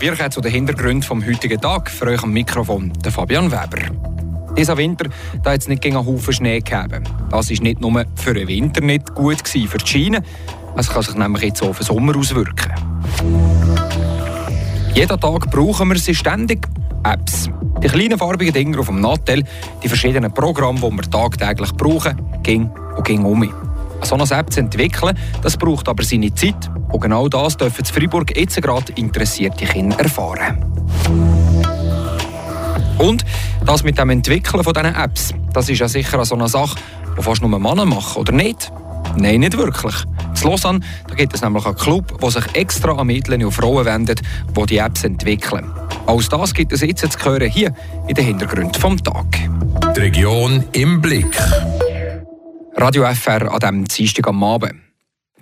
Wir kommen zu den Hintergründen vom heutigen Tag. Für euch am Mikrofon der Fabian Weber. Dieser Winter hat es nicht gegen einen Haufen Schnee gegeben. Das war nicht nur für den Winter nicht gut gewesen, für die Schiene. Es kann sich nämlich jetzt auf den Sommer auswirken. Jeden Tag brauchen wir sie ständig. Apps. Die kleinen farbigen Dinger auf dem Nattel, die verschiedenen Programme, die wir tagtäglich brauchen, ging und ging um. So eine App zu entwickeln, das braucht aber seine Zeit. Und genau das dürfen in Freiburg jetzt gerade interessierte Kinder erfahren. Und das mit dem Entwickeln von diesen Apps, das ist ja sicher so eine Sache, die fast nur Männer machen, oder nicht? Nein, nicht wirklich. In Lausanne da gibt es nämlich einen Club, der sich extra an Mädchen und Frauen wendet, die die Apps entwickeln. Alles das gibt es jetzt zu hören hier in den Hintergründen vom Tag. Die Region im Blick. Radio FR an diesem Dienstag am Abend.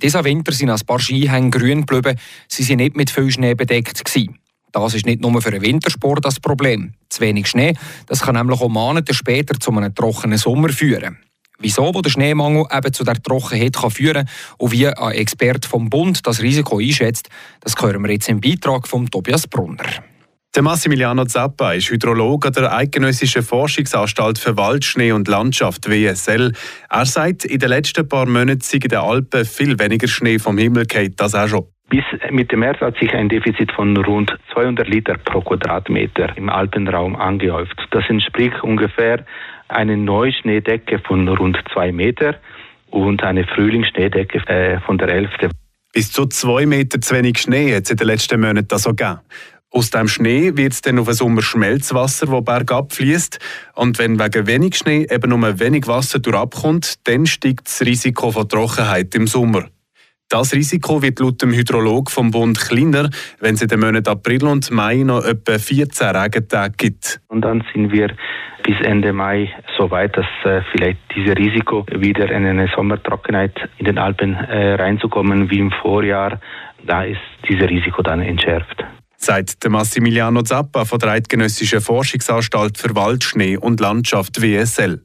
Dieser Winter sind ein paar Skihänge grün geblieben, sie waren nicht mit viel Schnee bedeckt. Gewesen. Das ist nicht nur für den Wintersport das Problem. Zu wenig Schnee das kann nämlich auch Monate später zu einem trockenen Sommer führen. Wieso wo der Schneemangel eben zu der Trockenheit kann führen und wie ein Experte vom Bund das Risiko einschätzt, das hören wir jetzt im Beitrag von Tobias Brunner. Der Massimiliano Zappa ist Hydrologe an der Eidgenössischen Forschungsanstalt für Waldschnee und Landschaft WSL. Er sagt, in den letzten paar Monaten sei in den Alpen viel weniger Schnee vom Himmel gefallen, das auch schon. Bis Mitte März hat sich ein Defizit von rund 200 Liter pro Quadratmeter im Alpenraum angehäuft. Das entspricht ungefähr einer Neuschneedecke von rund zwei Meter und eine Frühlingsschneedecke äh, von der Hälfte. Bis zu zwei Meter zu wenig Schnee hat es in den letzten Monaten so gegeben. Aus dem Schnee wird es dann auf den Sommer Schmelzwasser, das bergab fließt. Und wenn wegen wenig Schnee eben nur wenig Wasser durchabkommt, dann steigt das Risiko von Trockenheit im Sommer. Das Risiko wird laut dem Hydrolog vom Bund kleiner, wenn es in den Monaten April und Mai noch etwa 14 Regentage gibt. Und dann sind wir bis Ende Mai so weit, dass äh, vielleicht dieses Risiko wieder in eine Sommertrockenheit in den Alpen äh, reinzukommen wie im Vorjahr, da ist dieses Risiko dann entschärft sagt der Massimiliano Zappa von der Eidgenössischen Forschungsanstalt für Waldschnee und Landschaft WSL.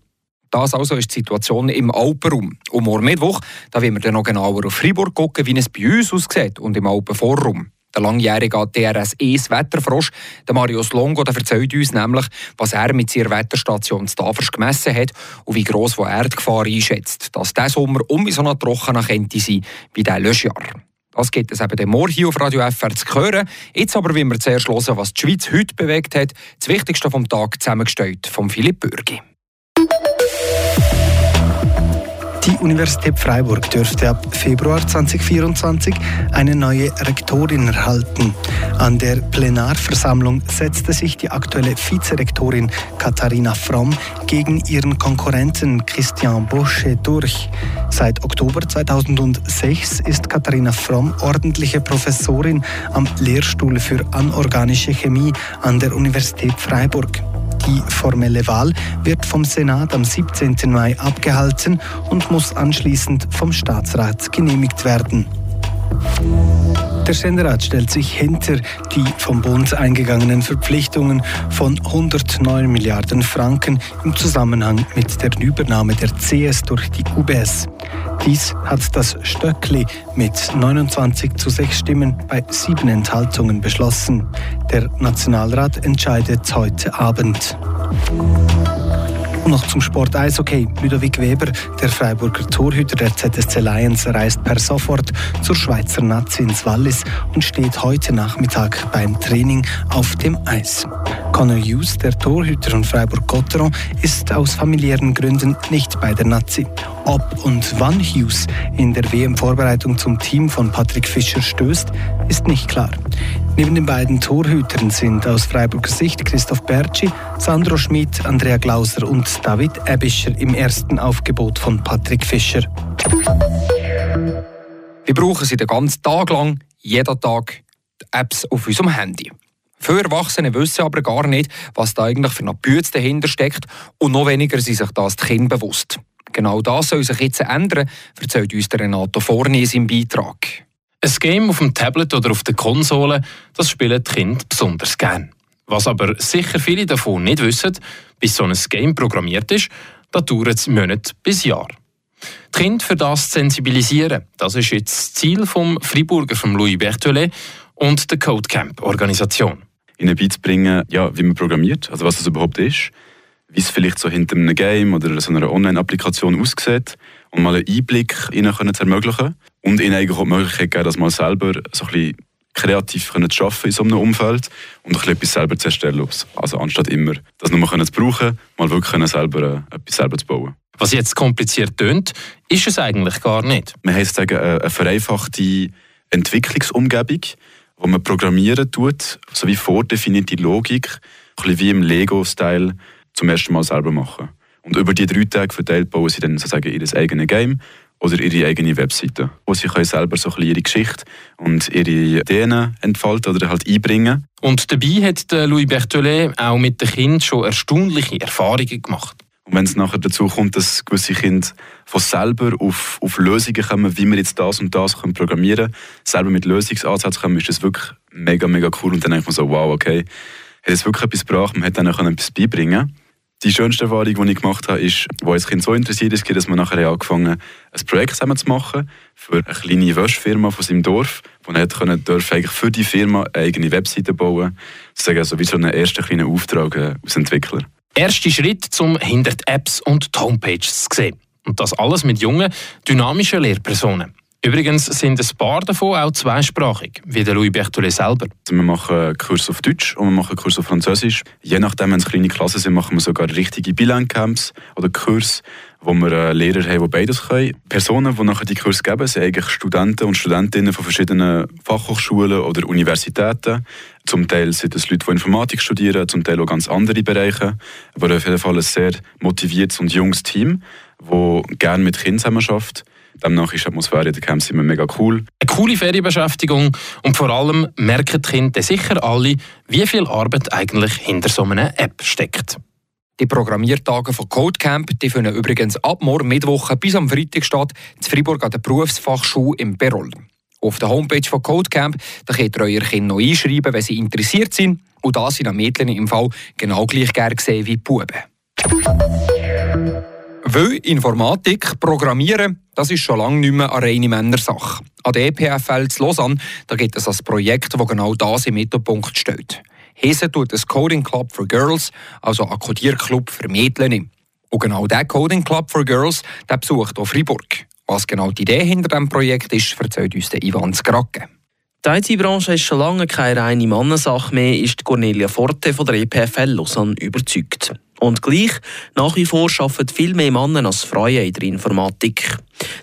Das also ist die Situation im Alpenraum. Und morgen Mittwoch da wollen wir dann noch genauer auf Freiburg gucken, wie es bei uns aussieht und im Alpenforum. Der langjährige DRS-ES-Wetterfrosch, der Marius Longo, der erzählt uns nämlich, was er mit seiner Wetterstation Stavers gemessen hat und wie gross die Erdgefahr einschätzt, dass dieser Sommer um so eine trockener könnte sein wie dieser Löschjahr. Das gibt es eben morgen hier auf Radio FR zu hören. Jetzt aber wollen wir zuerst hören, was die Schweiz heute bewegt hat. Das Wichtigste vom Tag zusammengestellt von Philipp Bürgi. Die Universität Freiburg dürfte ab Februar 2024 eine neue Rektorin erhalten. An der Plenarversammlung setzte sich die aktuelle Vizerektorin Katharina Fromm gegen ihren Konkurrenten Christian Bosche durch. Seit Oktober 2006 ist Katharina Fromm ordentliche Professorin am Lehrstuhl für anorganische Chemie an der Universität Freiburg. Die formelle Wahl wird vom Senat am 17. Mai abgehalten und muss anschließend vom Staatsrat genehmigt werden. Der Ständerat stellt sich hinter die vom Bund eingegangenen Verpflichtungen von 109 Milliarden Franken im Zusammenhang mit der Übernahme der CS durch die UBS. Dies hat das Stöckli mit 29 zu 6 Stimmen bei sieben Enthaltungen beschlossen. Der Nationalrat entscheidet heute Abend. Und noch zum Sport Eishockey. Ludovic Weber, der Freiburger Torhüter der ZSC Lions, reist per sofort zur Schweizer Nazi ins Wallis und steht heute Nachmittag beim Training auf dem Eis. Conor Hughes, der Torhüter von Freiburg-Gotteron, ist aus familiären Gründen nicht bei der Nazi. Ob und wann Hughes in der WM-Vorbereitung zum Team von Patrick Fischer stößt, ist nicht klar. Neben den beiden Torhütern sind aus Freiburger Sicht Christoph Bertschi, Sandro Schmidt, Andrea Glauser und David Ebischer im ersten Aufgebot von Patrick Fischer. Wir brauchen sie den ganzen Tag lang, jeden Tag, die Apps auf unserem Handy. Viele Erwachsene wissen aber gar nicht, was da eigentlich für eine Bütze dahinter steckt und noch weniger sind sich das die Kinder bewusst. Genau das soll sich jetzt ändern, erzählt uns der Renato Forni in seinem Beitrag. Ein Game auf dem Tablet oder auf der Konsole, das spielen die Kinder besonders gern. Was aber sicher viele davon nicht wissen, bis so ein Game programmiert ist, da dauert es Monate bis Jahre. Die Kinder für das zu sensibilisieren, das ist jetzt das Ziel vom Freiburger vom Louis Berthollet und der Codecamp-Organisation. Ihnen beizubringen, ja, wie man programmiert, also was das überhaupt ist, wie es vielleicht so hinter einem Game oder so einer Online-Applikation aussieht und mal einen Einblick ihnen zu ermöglichen und ihnen eigentlich auch die Möglichkeit geben, das mal selber so ein bisschen kreativ können zu arbeiten in so einem Umfeld und ein bisschen etwas selber zu erstellen. Also anstatt immer das nur können zu brauchen, mal wirklich können selber äh, etwas selber zu bauen. Was jetzt kompliziert tönt, ist es eigentlich gar nicht. Man heißt sagen, äh, eine vereinfachte Entwicklungsumgebung, wo man programmieren tut, so wie vordefinierte Logik, ein bisschen wie im Lego-Style zum ersten Mal selber machen. Und über die drei Tage verteilt bauen sie dann sozusagen ihr eigenes Game oder ihre eigene Webseite, wo sie können selber so ein bisschen ihre Geschichte und ihre Ideen entfalten oder halt einbringen. Und dabei hat Louis Berthollet auch mit den Kindern schon erstaunliche Erfahrungen gemacht. Und wenn es nachher dazu kommt, dass gewisse Kinder von selber auf, auf Lösungen kommen, wie wir jetzt das und das können programmieren können, selber mit Lösungsansätzen kommen, ist das wirklich mega, mega cool. Und dann denkt man so, wow, okay, hat es wirklich etwas gebracht, man hat dann etwas beibringen die schönste Erfahrung, die ich gemacht habe, ist, wo das Kind so interessiert ist, dass wir nachher angefangen ein Projekt zusammen zu machen für eine kleine Wäschfirma von seinem Dorf, wo er können, durfte eigentlich für die Firma eine eigene Webseite bauen. Sozusagen also wie so einen ersten kleinen Auftrag äh, als Entwickler. Erster Schritt, um hinter die Apps und die Homepages zu sehen. Und das alles mit jungen, dynamischen Lehrpersonen. Übrigens sind ein paar davon auch zweisprachig, wie der Louis Berthollet selber. Also wir machen Kurs auf Deutsch und wir machen Kurs auf Französisch. Je nachdem, wenn es kleine Klassen sind, machen wir sogar richtige Bilan-Camps oder Kurs, wo wir äh, Lehrer haben, die beides können. Personen, die nachher die Kurs geben, sind eigentlich Studenten und Studentinnen von verschiedenen Fachhochschulen oder Universitäten. Zum Teil sind es Leute, die Informatik studieren, zum Teil auch ganz andere Bereiche. Aber auf jeden Fall ein sehr motiviertes und junges Team, das gerne mit Kindern zusammenarbeitet Demnach ist die Atmosphäre in den Camps immer mega cool. Eine coole Ferienbeschäftigung und vor allem merken die Kinder sicher alle, wie viel Arbeit eigentlich hinter so einer App steckt. Die Programmiertage von Codecamp die finden übrigens ab morgen Mittwoch bis am Freitag statt, in Freiburg an der Berufsfachschule im Berol. Auf der Homepage von Codecamp da könnt ihr euer Kind noch einschreiben, wenn sie interessiert sind. Und da sind Mädchen im Fall genau gleich gerne gesehen wie Buben. Weil Informatik, Programmieren, das ist schon lange nicht mehr eine reine Männersache. An der EPFL zu Lausanne da gibt es ein Projekt, das genau das im Mittelpunkt steht. Hese tut ein Coding Club for Girls, also ein Codierclub für Mädchen. Und genau dieser Coding Club for Girls der besucht auch Freiburg. Was genau die Idee hinter diesem Projekt ist, erzählt uns der Ivan Skrake. Die IT-Branche ist schon lange keine reine Mannensache mehr, ist Cornelia Forte von der EPFL Lausanne überzeugt. Und gleich, nach wie vor arbeiten viel mehr Männer als Frauen in der Informatik.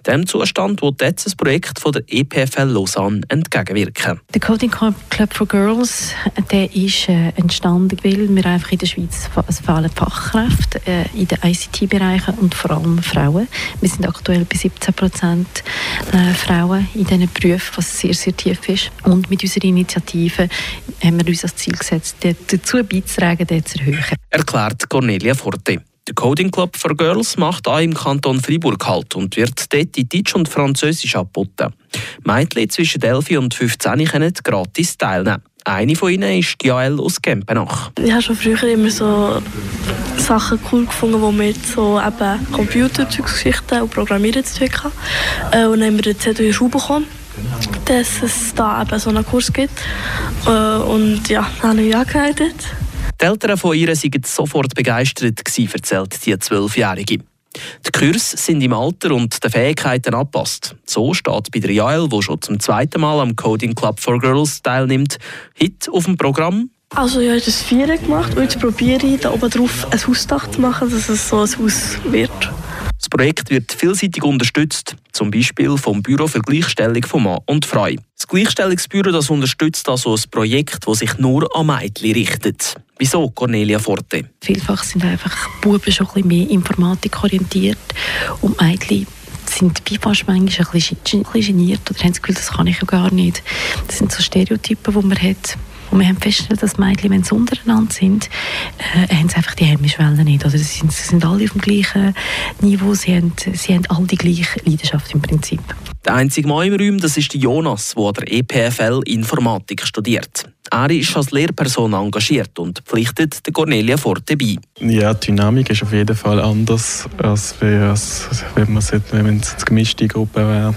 Dem Zustand wird jetzt ein Projekt von der EPFL Lausanne entgegenwirken. Der Coding Club for Girls der ist äh, entstanden, weil wir einfach in der Schweiz fehlen Fachkräfte äh, in den ICT-Bereichen und vor allem Frauen. Wir sind aktuell bei 17 Prozent äh, Frauen in diesen Berufen, was sehr, sehr tief ist. Und mit unserer Initiative haben wir uns als Ziel gesetzt, dazu beizutragen, den zu erhöhen. Erklärt Cornelia Forte. Der Coding Club for Girls macht auch im Kanton Freiburg halt und wird dort in Deutsch und Französisch angeboten. Mädchen zwischen 11 und 15 können gratis teilnehmen. Eine von ihnen ist Jael aus Gempenach. Ich habe schon früher immer so Sachen cool gefunden, die mit so eben Computergeschichten und Programmieren zu tun haben. Äh, und dann haben wir den ZW Schule bekommen, dass es da eben so einen Kurs gibt. Äh, und ja, dann habe ich angemeldet. Die Eltern von ihr waren sofort begeistert, erzählt die Zwölfjährige. Die Kurse sind im Alter und den Fähigkeiten angepasst. So steht bei der Jael, die schon zum zweiten Mal am Coding Club for Girls teilnimmt, heute auf dem Programm. Also ich habe das Vieren gemacht und jetzt probiere ich da oben drauf ein Hausdach zu machen, dass es so ein Haus wird. Das Projekt wird vielseitig unterstützt, zum Beispiel vom Büro für Gleichstellung von Mann und Frau. Das Gleichstellungsbüro das unterstützt also ein Projekt, das sich nur an Mädchen richtet. Wieso, Cornelia Forte? Vielfach sind einfach Buben schon ein bisschen mehr informatikorientiert und Mädchen sind wie fast manchmal ein bisschen geniert oder haben das Gefühl, das kann ich ja gar nicht. Das sind so Stereotypen, die man hat. Und wir haben festgestellt, dass Mädchen, wenn sie untereinander sind, äh, haben sie einfach die Hemmschwellen nicht. Oder sie sind, sie sind alle auf dem gleichen Niveau, sie haben, sie haben alle die gleiche Leidenschaft im Prinzip. Der einzige Mann im Raum das ist Jonas, der an der EPFL Informatik studiert. Er ist als Lehrperson engagiert und pflichtet der Cornelia Forte bei. Ja, die Dynamik ist auf jeden Fall anders, als, als wenn man es eine gemischte Gruppe wäre.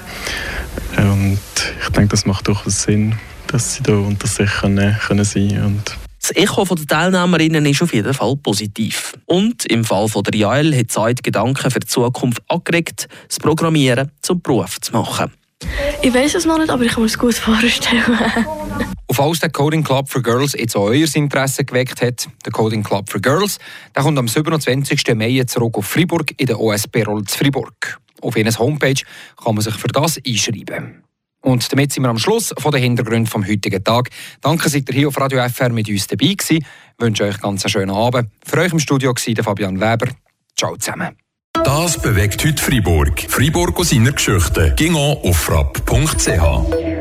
Und ich denke, das macht durchaus Sinn, dass sie da unter sich können, können sein und das Echo der Teilnehmerinnen ist auf jeden Fall positiv. Und im Fall von der Jael hat Zeit Gedanken für die Zukunft angeregt, das Programmieren zum Beruf zu machen. Ich weiß es noch nicht, aber ich kann mir es gut vorstellen. Auf alles der Coding Club for Girls jetzt auch euer Interesse geweckt hat, der Coding Club for Girls, der kommt am 27. Mai zurück auf Fribourg in der OSB Roll zu Fribourg. Auf ihrer Homepage kann man sich für das einschreiben. Und damit sind wir am Schluss von den Hintergründen vom heutigen Tag. Danke, seid ihr hier auf Radio FR mit uns dabei gewesen. Ich wünsche euch ganz einen schönen Abend. Für euch im Studio war Fabian Weber. Ciao zusammen. Das bewegt heute Freiburg. Freiburg aus seiner Geschichte. Ging auf frapp.ch.